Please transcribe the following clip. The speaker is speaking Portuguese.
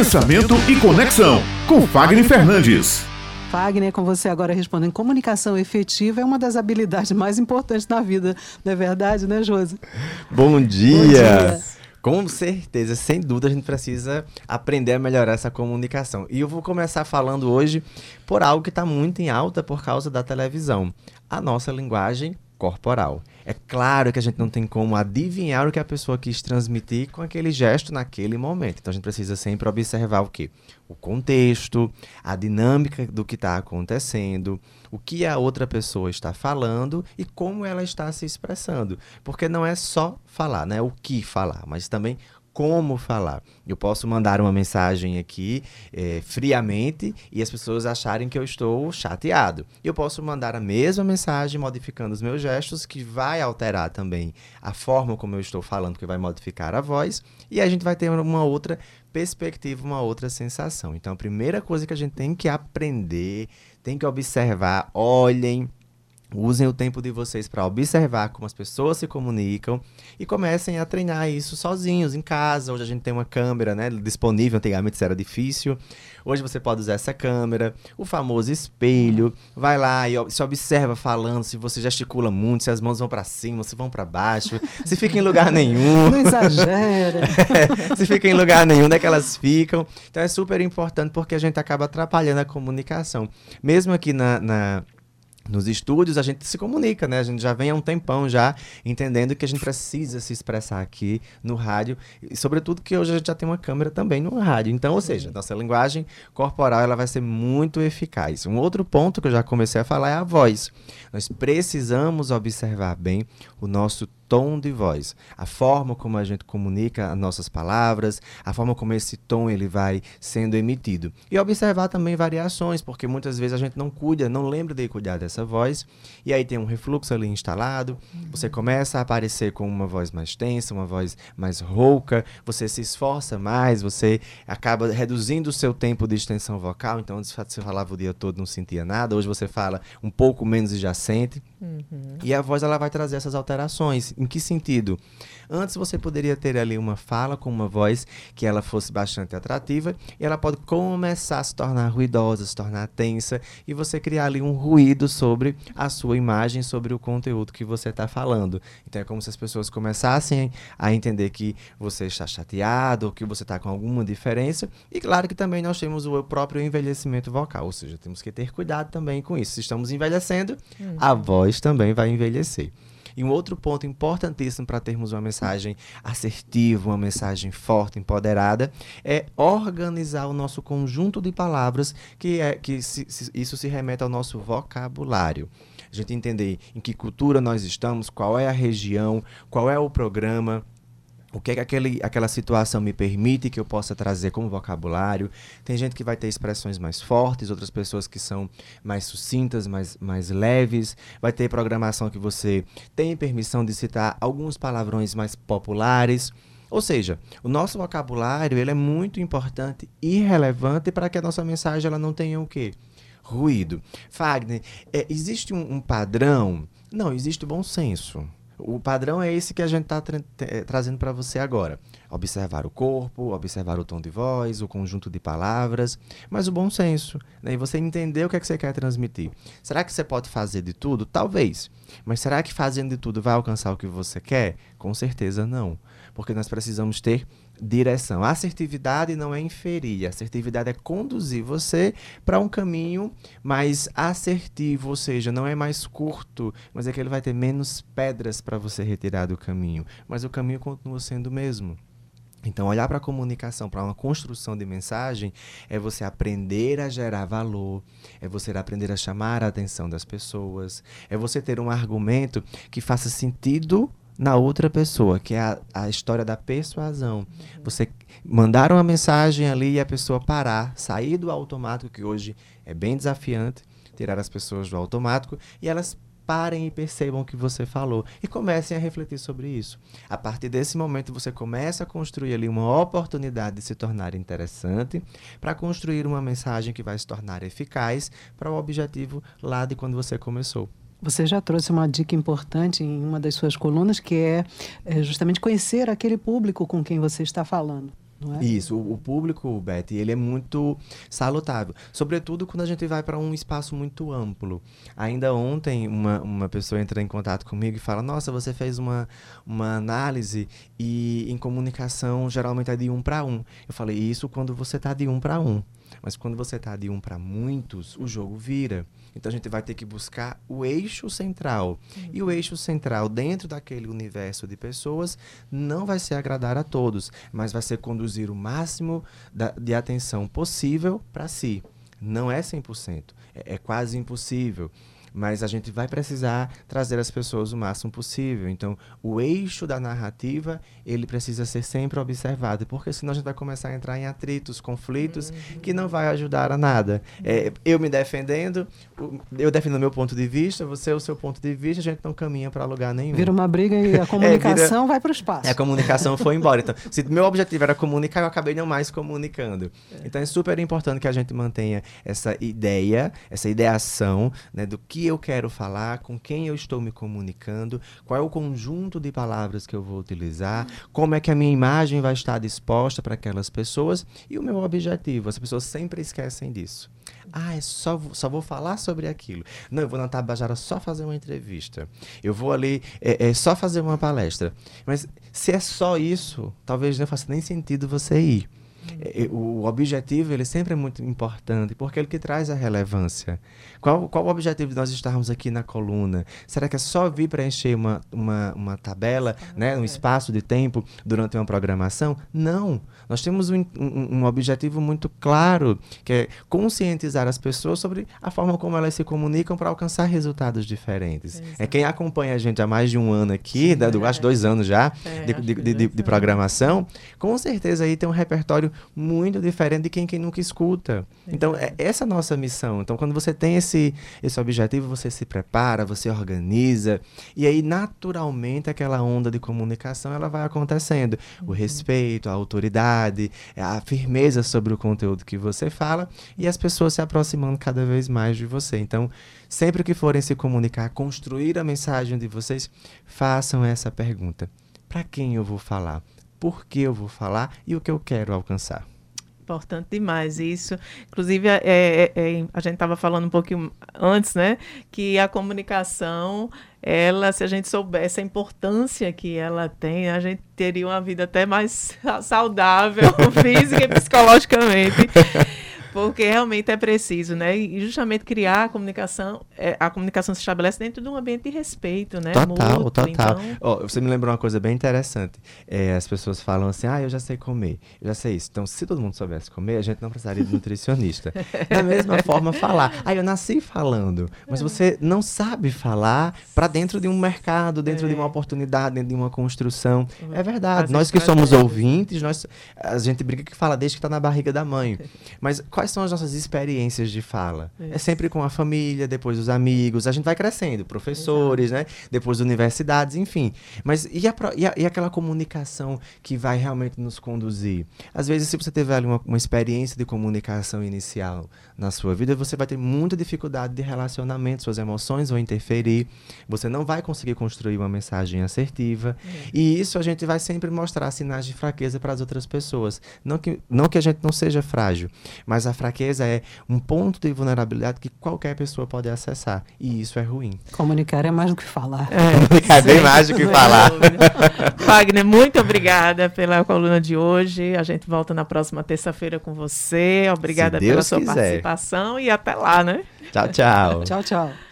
Pensamento e Conexão, com Fagner Fernandes. Fagner, com você agora respondendo. Comunicação efetiva é uma das habilidades mais importantes na vida, não é verdade, né, Josi? Bom dia! Bom dia. Com certeza, sem dúvida, a gente precisa aprender a melhorar essa comunicação. E eu vou começar falando hoje por algo que está muito em alta por causa da televisão: a nossa linguagem corporal. É claro que a gente não tem como adivinhar o que a pessoa quis transmitir com aquele gesto naquele momento. Então a gente precisa sempre observar o quê? O contexto, a dinâmica do que está acontecendo, o que a outra pessoa está falando e como ela está se expressando. Porque não é só falar, né? O que falar, mas também como falar. Eu posso mandar uma mensagem aqui é, friamente e as pessoas acharem que eu estou chateado. Eu posso mandar a mesma mensagem modificando os meus gestos, que vai alterar também a forma como eu estou falando, que vai modificar a voz, e a gente vai ter uma outra perspectiva, uma outra sensação. Então, a primeira coisa que a gente tem que aprender, tem que observar, olhem Usem o tempo de vocês para observar como as pessoas se comunicam e comecem a treinar isso sozinhos, em casa. Hoje a gente tem uma câmera né, disponível, antigamente isso era difícil. Hoje você pode usar essa câmera, o famoso espelho. Vai lá e se observa falando, se você gesticula muito, se as mãos vão para cima, se vão para baixo, se fica em lugar nenhum. Não exagera. é, se fica em lugar nenhum, onde é que elas ficam. Então é super importante porque a gente acaba atrapalhando a comunicação. Mesmo aqui na, na nos estúdios a gente se comunica, né? A gente já vem há um tempão já entendendo que a gente precisa se expressar aqui no rádio, e sobretudo que hoje a gente já tem uma câmera também no rádio. Então, ou seja, nossa linguagem corporal ela vai ser muito eficaz. Um outro ponto que eu já comecei a falar é a voz. Nós precisamos observar bem o nosso tom de voz, a forma como a gente comunica as nossas palavras, a forma como esse tom ele vai sendo emitido. E observar também variações, porque muitas vezes a gente não cuida, não lembra de cuidar dessa voz, e aí tem um refluxo ali instalado, uhum. você começa a aparecer com uma voz mais tensa, uma voz mais rouca, você se esforça mais, você acaba reduzindo o seu tempo de extensão vocal, então antes você falava o dia todo não sentia nada, hoje você fala um pouco menos e já sente. Uhum. E a voz ela vai trazer essas alterações. Em que sentido? Antes você poderia ter ali uma fala com uma voz que ela fosse bastante atrativa e ela pode começar a se tornar ruidosa, se tornar tensa e você criar ali um ruído sobre a sua imagem, sobre o conteúdo que você está falando. Então é como se as pessoas começassem a entender que você está chateado ou que você está com alguma diferença. E claro que também nós temos o próprio envelhecimento vocal, ou seja, temos que ter cuidado também com isso. Se estamos envelhecendo, uhum. a voz também vai envelhecer. E um outro ponto importantíssimo para termos uma mensagem assertiva, uma mensagem forte, empoderada, é organizar o nosso conjunto de palavras, que é que se, se, isso se remete ao nosso vocabulário. A gente entender em que cultura nós estamos, qual é a região, qual é o programa, o que, é que aquele, aquela situação me permite que eu possa trazer como vocabulário. Tem gente que vai ter expressões mais fortes, outras pessoas que são mais sucintas, mais, mais leves. Vai ter programação que você tem permissão de citar alguns palavrões mais populares. Ou seja, o nosso vocabulário ele é muito importante e relevante para que a nossa mensagem ela não tenha o quê? Ruído. Fagner, é, existe um, um padrão? Não, existe bom senso. O padrão é esse que a gente está tra eh, trazendo para você agora. Observar o corpo, observar o tom de voz, o conjunto de palavras, mas o bom senso. Né? E você entender o que é que você quer transmitir. Será que você pode fazer de tudo? Talvez. Mas será que fazendo de tudo vai alcançar o que você quer? Com certeza não. Porque nós precisamos ter direção. Assertividade não é inferir, assertividade é conduzir você para um caminho mais assertivo, ou seja, não é mais curto, mas é que ele vai ter menos pedras para você retirar do caminho, mas o caminho continua sendo o mesmo. Então, olhar para a comunicação, para uma construção de mensagem, é você aprender a gerar valor, é você aprender a chamar a atenção das pessoas, é você ter um argumento que faça sentido na outra pessoa, que é a, a história da persuasão. Você mandar uma mensagem ali e a pessoa parar, sair do automático, que hoje é bem desafiante, tirar as pessoas do automático, e elas parem e percebam o que você falou e comecem a refletir sobre isso. A partir desse momento, você começa a construir ali uma oportunidade de se tornar interessante para construir uma mensagem que vai se tornar eficaz para o objetivo lá de quando você começou. Você já trouxe uma dica importante em uma das suas colunas, que é, é justamente conhecer aquele público com quem você está falando. é? Isso, o, o público, Betty, ele é muito salutável. Sobretudo quando a gente vai para um espaço muito amplo. Ainda ontem, uma, uma pessoa entra em contato comigo e fala: Nossa, você fez uma, uma análise e em comunicação geralmente é de um para um. Eu falei: Isso quando você está de um para um. Mas quando você está de um para muitos, o jogo vira. Então a gente vai ter que buscar o eixo central. Uhum. E o eixo central, dentro daquele universo de pessoas, não vai ser agradar a todos, mas vai ser conduzir o máximo da, de atenção possível para si. Não é 100%, é, é quase impossível mas a gente vai precisar trazer as pessoas o máximo possível. Então, o eixo da narrativa, ele precisa ser sempre observado, porque senão a gente vai começar a entrar em atritos, conflitos, uhum. que não vai ajudar a nada. É, eu me defendendo, eu defendo o meu ponto de vista, você o seu ponto de vista, a gente não caminha para lugar nenhum. Vira uma briga e a comunicação é, vira... vai para o espaço. É, a comunicação foi embora. Então, se meu objetivo era comunicar, eu acabei não mais comunicando. É. Então, é super importante que a gente mantenha essa ideia, essa ideação né, do que que eu quero falar, com quem eu estou me comunicando, qual é o conjunto de palavras que eu vou utilizar, como é que a minha imagem vai estar disposta para aquelas pessoas e o meu objetivo. As pessoas sempre esquecem disso. Ah, é só, só vou falar sobre aquilo. Não, eu vou na Tabajara só fazer uma entrevista. Eu vou ali é, é só fazer uma palestra. Mas se é só isso, talvez não faça nem sentido você ir. É, é, o objetivo ele sempre é muito importante porque é ele que traz a relevância. Qual, qual o objetivo de nós estarmos aqui na coluna? Será que é só vir preencher uma, uma, uma tabela, né, um espaço de tempo durante uma programação? Não. Nós temos um, um, um objetivo muito claro, que é conscientizar as pessoas sobre a forma como elas se comunicam para alcançar resultados diferentes. Exato. É quem acompanha a gente há mais de um ano aqui, Sim, né, do, acho dois anos já, é, de, de, de, de programação, com certeza aí tem um repertório muito diferente de quem, quem nunca escuta. Então, é essa a nossa missão. Então, quando você tem esse, esse objetivo, você se prepara, você organiza, e aí, naturalmente, aquela onda de comunicação, ela vai acontecendo. Uhum. O respeito, a autoridade, a firmeza sobre o conteúdo que você fala, e as pessoas se aproximando cada vez mais de você. Então, sempre que forem se comunicar, construir a mensagem de vocês, façam essa pergunta. Para quem eu vou falar? Por que eu vou falar e o que eu quero alcançar. Importante demais isso. Inclusive, é, é, é, a gente estava falando um pouquinho antes, né? Que a comunicação, ela, se a gente soubesse a importância que ela tem, a gente teria uma vida até mais saudável, física e psicologicamente. Porque realmente é preciso, né? E justamente criar a comunicação, é, a comunicação se estabelece dentro de um ambiente de respeito, né? Total, Mútuo, total. Então... Oh, você me lembrou uma coisa bem interessante. É, as pessoas falam assim, ah, eu já sei comer, eu já sei isso. Então, se todo mundo soubesse comer, a gente não precisaria de nutricionista. da mesma forma, falar. Ah, eu nasci falando, mas você não sabe falar para dentro de um mercado, dentro é. de uma oportunidade, dentro de uma construção. É verdade. Nós que somos ouvintes, nós, a gente brinca que fala desde que está na barriga da mãe. Mas quais são as nossas experiências de fala? É Isso. É sempre com a família, depois os amigos, a gente vai crescendo, professores, Exato. né? Depois universidades, enfim. Mas e, a, e, a, e, aquela comunicação que vai realmente nos conduzir? Às vezes, se você tiver uma, uma experiência de comunicação inicial na sua vida, você vai ter muita dificuldade de relacionamento, suas emoções vão interferir, você não vai conseguir construir uma mensagem assertiva. É. E isso a gente vai sempre mostrar sinais de fraqueza para as outras pessoas. Não que, não que a gente não seja frágil, mas a fraqueza é um ponto de vulnerabilidade que qualquer pessoa pode acessar. E isso é ruim. Comunicar é mais do que falar. É, Comunicar é bem mais do que falar. Wagner, muito obrigada pela coluna de hoje. A gente volta na próxima terça-feira com você. Obrigada pela sua quiser. participação e até lá, né? Tchau, tchau. tchau, tchau.